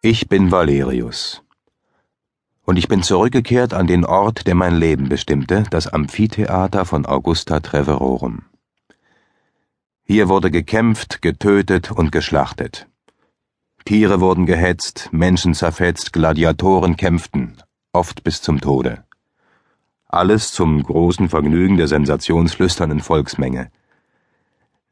Ich bin Valerius. Und ich bin zurückgekehrt an den Ort, der mein Leben bestimmte, das Amphitheater von Augusta Treverorum. Hier wurde gekämpft, getötet und geschlachtet. Tiere wurden gehetzt, Menschen zerfetzt, Gladiatoren kämpften, oft bis zum Tode. Alles zum großen Vergnügen der sensationslüsternen Volksmenge.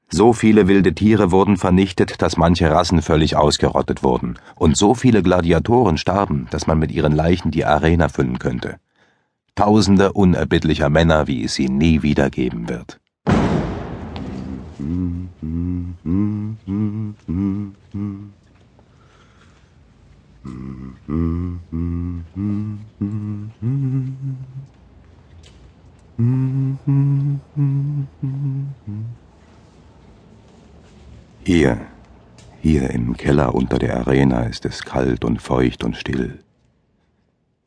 So viele wilde Tiere wurden vernichtet, dass manche Rassen völlig ausgerottet wurden, und so viele Gladiatoren starben, dass man mit ihren Leichen die Arena füllen könnte. Tausende unerbittlicher Männer, wie es sie nie wieder geben wird. Hier, hier im Keller unter der Arena ist es kalt und feucht und still.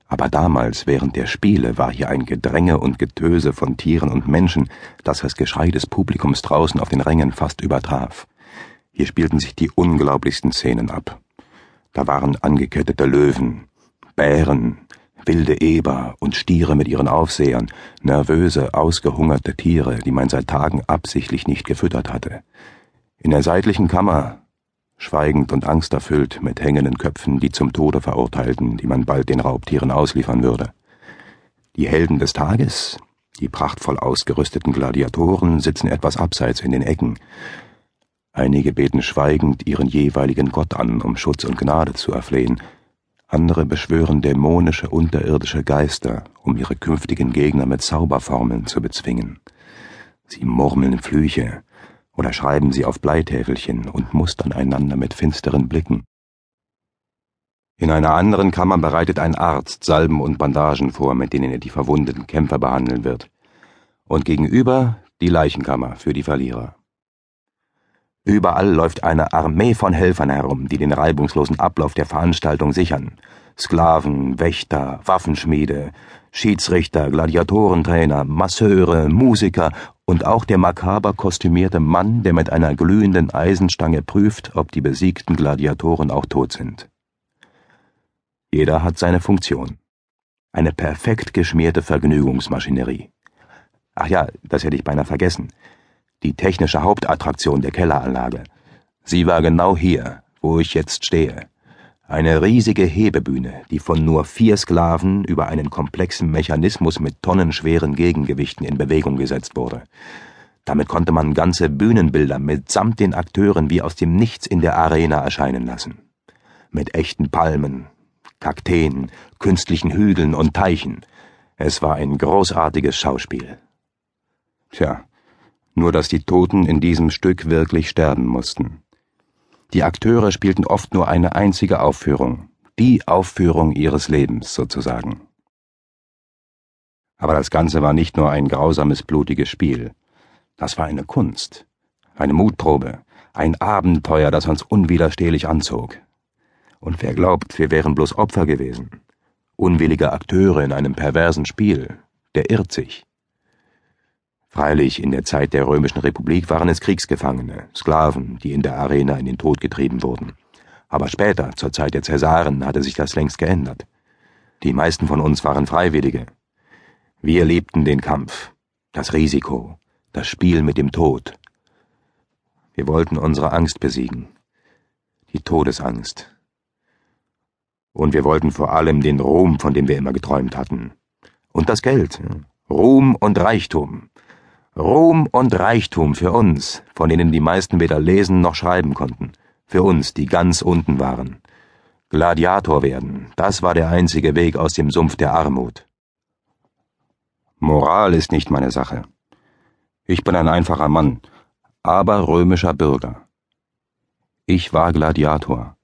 Aber damals, während der Spiele, war hier ein Gedränge und Getöse von Tieren und Menschen, das das Geschrei des Publikums draußen auf den Rängen fast übertraf. Hier spielten sich die unglaublichsten Szenen ab. Da waren angekettete Löwen, Bären, wilde Eber und Stiere mit ihren Aufsehern, nervöse, ausgehungerte Tiere, die man seit Tagen absichtlich nicht gefüttert hatte. In der seitlichen Kammer, schweigend und angsterfüllt mit hängenden Köpfen, die zum Tode verurteilten, die man bald den Raubtieren ausliefern würde. Die Helden des Tages, die prachtvoll ausgerüsteten Gladiatoren, sitzen etwas abseits in den Ecken. Einige beten schweigend ihren jeweiligen Gott an, um Schutz und Gnade zu erflehen, andere beschwören dämonische unterirdische Geister, um ihre künftigen Gegner mit Zauberformeln zu bezwingen. Sie murmeln Flüche, oder schreiben sie auf Bleitäfelchen und mustern einander mit finsteren Blicken. In einer anderen Kammer bereitet ein Arzt Salben und Bandagen vor, mit denen er die verwundeten Kämpfer behandeln wird. Und gegenüber die Leichenkammer für die Verlierer. Überall läuft eine Armee von Helfern herum, die den reibungslosen Ablauf der Veranstaltung sichern. Sklaven, Wächter, Waffenschmiede, Schiedsrichter, Gladiatorentrainer, Masseure, Musiker und auch der makaber kostümierte Mann, der mit einer glühenden Eisenstange prüft, ob die besiegten Gladiatoren auch tot sind. Jeder hat seine Funktion. Eine perfekt geschmierte Vergnügungsmaschinerie. Ach ja, das hätte ich beinahe vergessen. Die technische Hauptattraktion der Kelleranlage. Sie war genau hier, wo ich jetzt stehe. Eine riesige Hebebühne, die von nur vier Sklaven über einen komplexen Mechanismus mit tonnenschweren Gegengewichten in Bewegung gesetzt wurde. Damit konnte man ganze Bühnenbilder mitsamt den Akteuren wie aus dem Nichts in der Arena erscheinen lassen. Mit echten Palmen, Kakteen, künstlichen Hügeln und Teichen. Es war ein großartiges Schauspiel. Tja, nur dass die Toten in diesem Stück wirklich sterben mussten. Die Akteure spielten oft nur eine einzige Aufführung, die Aufführung ihres Lebens sozusagen. Aber das Ganze war nicht nur ein grausames, blutiges Spiel. Das war eine Kunst, eine Mutprobe, ein Abenteuer, das uns unwiderstehlich anzog. Und wer glaubt, wir wären bloß Opfer gewesen, unwillige Akteure in einem perversen Spiel, der irrt sich. Freilich, in der Zeit der Römischen Republik waren es Kriegsgefangene, Sklaven, die in der Arena in den Tod getrieben wurden. Aber später, zur Zeit der Cäsaren, hatte sich das längst geändert. Die meisten von uns waren Freiwillige. Wir liebten den Kampf, das Risiko, das Spiel mit dem Tod. Wir wollten unsere Angst besiegen, die Todesangst. Und wir wollten vor allem den Ruhm, von dem wir immer geträumt hatten. Und das Geld, Ruhm und Reichtum. Ruhm und Reichtum für uns, von denen die meisten weder lesen noch schreiben konnten, für uns, die ganz unten waren. Gladiator werden, das war der einzige Weg aus dem Sumpf der Armut. Moral ist nicht meine Sache. Ich bin ein einfacher Mann, aber römischer Bürger. Ich war Gladiator.